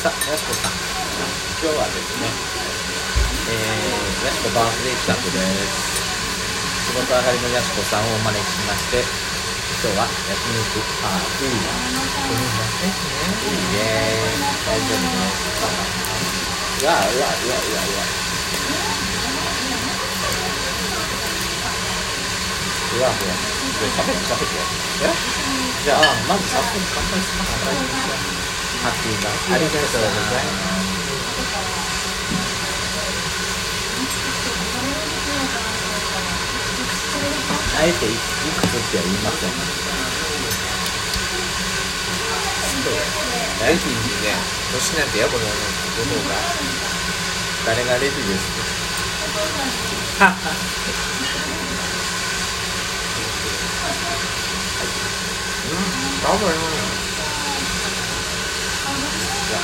さあやしこさん今日はですねえー、やしこバースデー企画です仕事上がりのやしこさんをお招きしまして今日は焼肉パーティーイエーイ大丈夫ですうわうわうわうわうわうわうわ食べて食べてえじゃあまず早速乾杯します乾杯しますハッピーバーありがとうございますあえていいくつっては言いませんレディーにね年なんてやぼなの方が誰がレディですバブル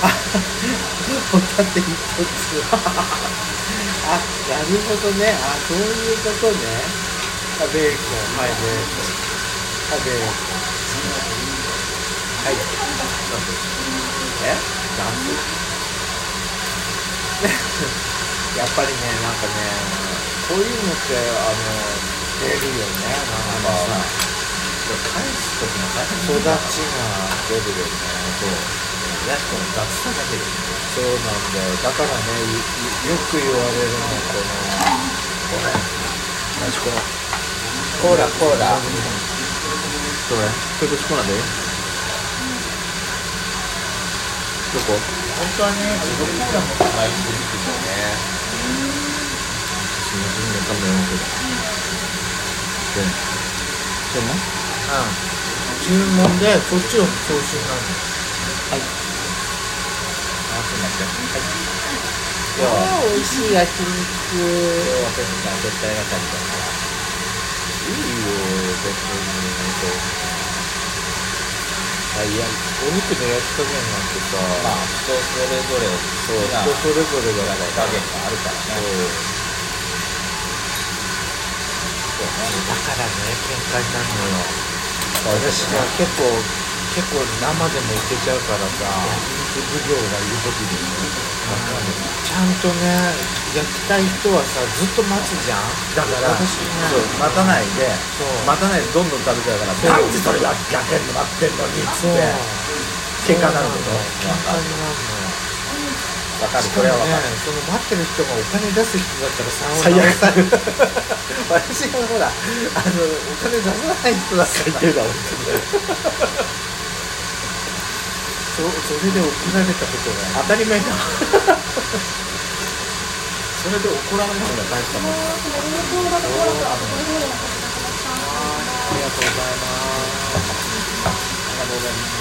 ホタテ一つ。あなるほどね。あそういうことね。あベーコンはいベーコンあベーコンはい。え？ダンやっぱりねなんかねこういうのってあの出るよね。なんかさ。返す時の大変育ちが出るよね。そうやしこの雑さだけで。そうなんだよ。だからねいいよく言われるのこのやしこコーラコーラ。どれ？これコーナーで？どこ？本当はね自分コーラも高いしてるけどね。すみません。ねカメラので。でもうん。注文でそっちを送信なの。はいあすみませんはい今日は美味しい焼肉今日はペッター絶対が足りたからいいよ別にあいやお肉の焼き加減なんてさまあ人それぞれそう人それぞれだ加減があるからねそうだからね喧嘩になるのよ私が結構結構生でもいけちゃうからさ肉奉行がいる時にちゃんとね焼きたい人はさずっと待つじゃん。だから私ねそう待たないで待たないでどんどん食べちゃうからなんでそれ焼けんの待ってんのにっつって喧嘩になるけど。喧嘩になるのよ。わかる。しかもねこれはわかる。その待ってる人がお金出す人だったら最悪。さ私がほらあのお金出さない人だから。最低だ本そそれで怒られたことが当たり前だ。それで怒られないのが大したもんありがとうございます。ありがとうございます。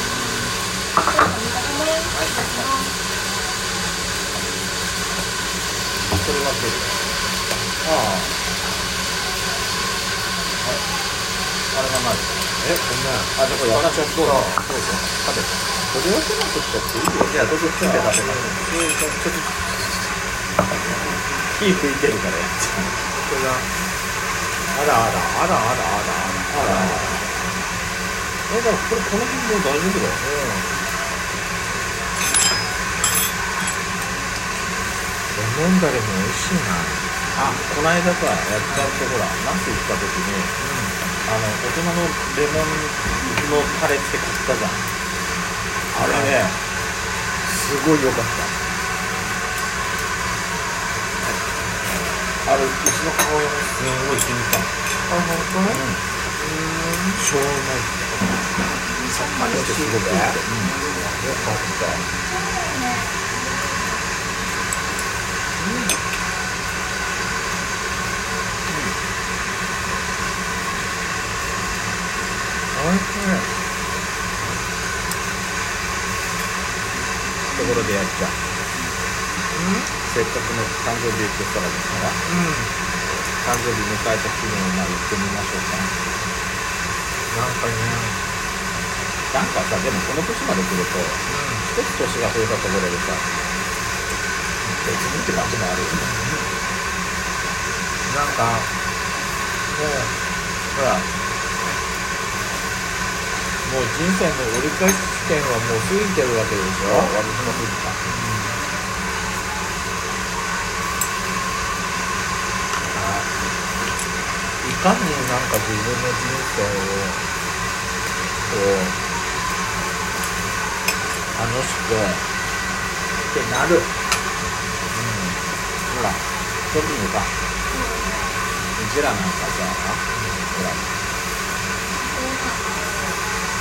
それはどれあああれがないえごめんあ、じゃあこれ私はどうぞ。どうぞ。食べて。取り分けなくったっていいよ。いや、どうぞ。切って食べます。ちょっと。火吹いてるからやっちゃう。これがあらあらあらあらあらあらあらえ、だからこれ、この辺もう大丈夫だよ。レモンだれも美味しいなあ、この間さ、やっちゃうとほら、ナス行った時に、あの、大人のレモンのタレって買ったじゃん。あれね、すごい良かった。あれ、うちの母親もすごい気に入ったの。あ本当？うん。しょうがない。さっぱりしてすごく。よかったおいしいところでやっちゃん。せっかくの誕生日エクストラですから。うん。誕生日迎えた気分をまあ言ってみましょうか。なんかね。なんかさでもこの年まで来ると一つ年が増えたところでさ別にって感じもあるよね。なんかもうほらもう人生の折り返し地点はもう過ぎてるわけでしょ？私も過ぎた。いかになんか自分の人生をこう楽しくってなる、ほら特にさうちらなんかさほら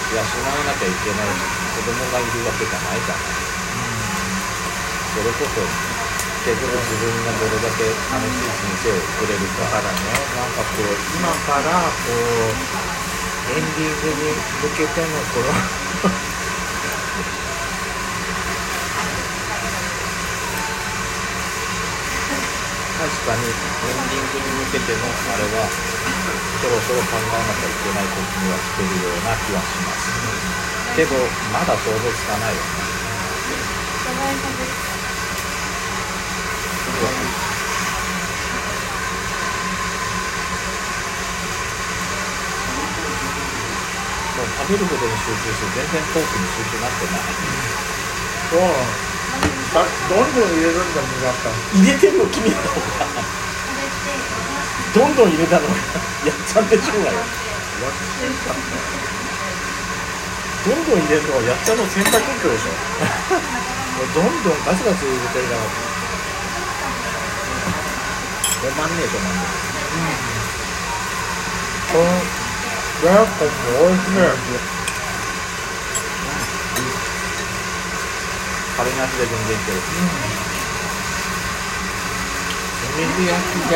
養わなきゃいけない子供がいるわけじゃないじゃないそれこそ結局自分がどれだけ楽しい人生を送れるかだからねなんかこう今からこうエンディングに向けてのこの 確かにエンディングに向けてのあれはそろそろ考えなきゃいけない時には来てるような気はしますけどまだ想像つかないよねもう食べることに集中して全然トークに集中なってないそうだどん。どん。入れるん。だもん。やっぱ入れてるの君の方がどんどん入れたの。が やっちゃんでしょうがよどんどん入れるのはやっちゃんの選択権でしょ。どんどんガツガツ入れてるから。止まんねえ止まんねこのベーコンも美味しいねカレーなしで全然いける。炭火焼きで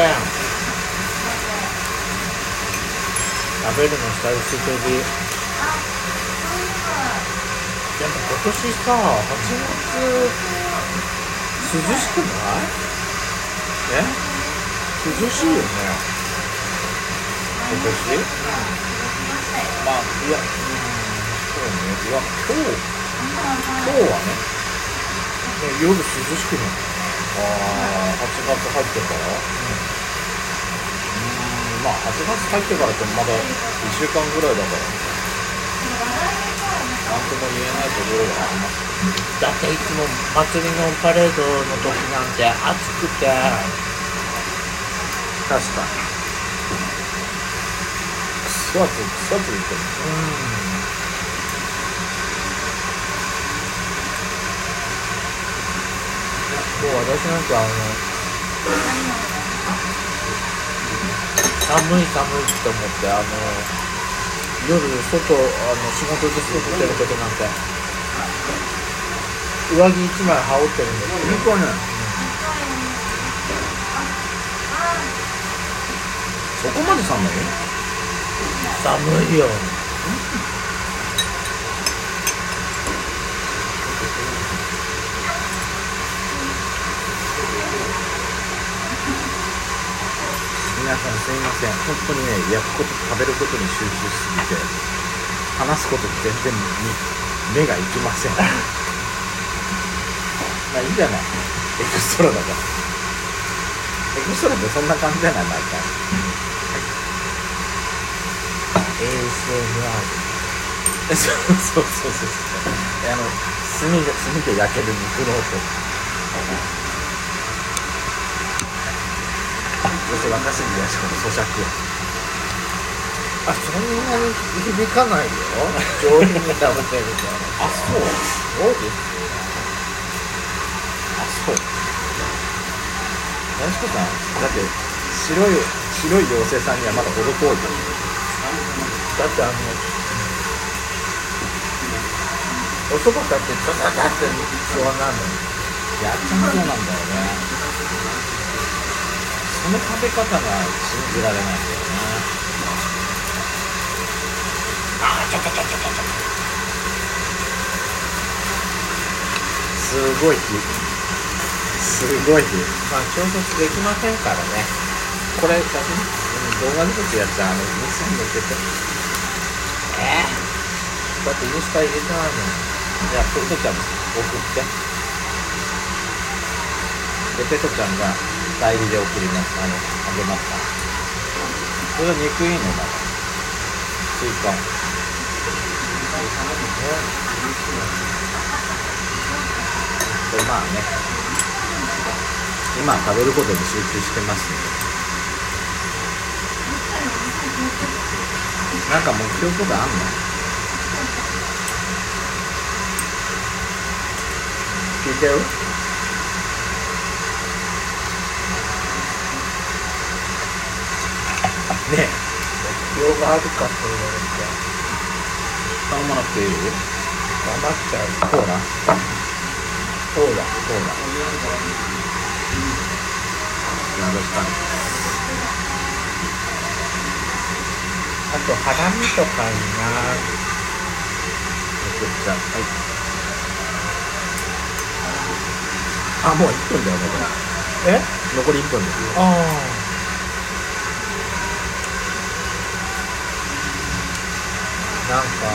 食べるの久しぶり。でも今年さ8月涼しくない？え？涼しいよね。今年？まあいやそうね。いや今日今日はねね夜涼しくない？ああ8月入ってから？うーんまあ8月入ってからってまだ1週間ぐらいだから。なんとも言えないところがありますだっていつも祭りのパレードの時なんて暑くて。確かに。クソ暑いクソ暑いってもう私なんかあの寒い寒いって思ってあの夜外あの仕事で外出ることなんて上着一枚羽織ってるんですけど本当ねそこまで寒い？寒いよ皆さんすいません本当にね焼くこと食べることに集中しすぎて話すことに全然目がいきません。まあいいんじゃない。エクストラだから。エクストラってそんな感じじゃない毎回。ASMR えそうそうそうそう。そうえあの炭で炭で焼ける肉の音そして若杉やしこの咀嚼音あそんなに響かないよ。上品に食べてるとあそうそうですよあそう。やしこさん？だって白い白い妖精さんにはまだ程遠いよ。だってあのおそばだってザザザってそうなのやっちゃんそうなんだよねその食べ方が信じられないんだよねあちょちょちょちょちょちょすごい。火すごい。まあ調節できませんからね。これ写真、うん、動画でこっちやっちゃうあのインスに載っけてえー、だってインスタ入れてないもんいやトトちゃん送って？でテトちゃんが代理で送りますあのあげますか？らそれは憎いのまだスイカ。これまあね今食べることに集中してますんでなんか目標とかあんの？聞いてる？ね。目標があるかと言われて。頼まなくていい？よ黙っちゃう。コーラそうだ。コーラよろしあとハラミとかになますめちゃくちゃ。はい。あもう1分だよこえ？れ残り1分ですよ。ああなんかあの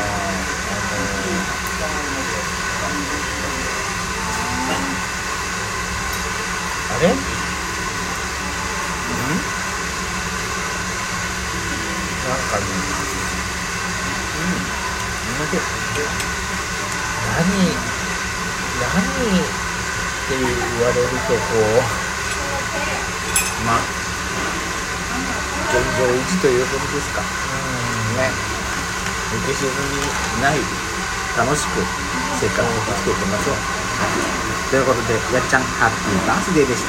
あれ？んなんかねうん同じ何何って言われるとこうまあ現状維持ということですかううんね浮き沈みない楽しく生活を生きていきましょう。ということでやっちゃんハッピーバースデーでした。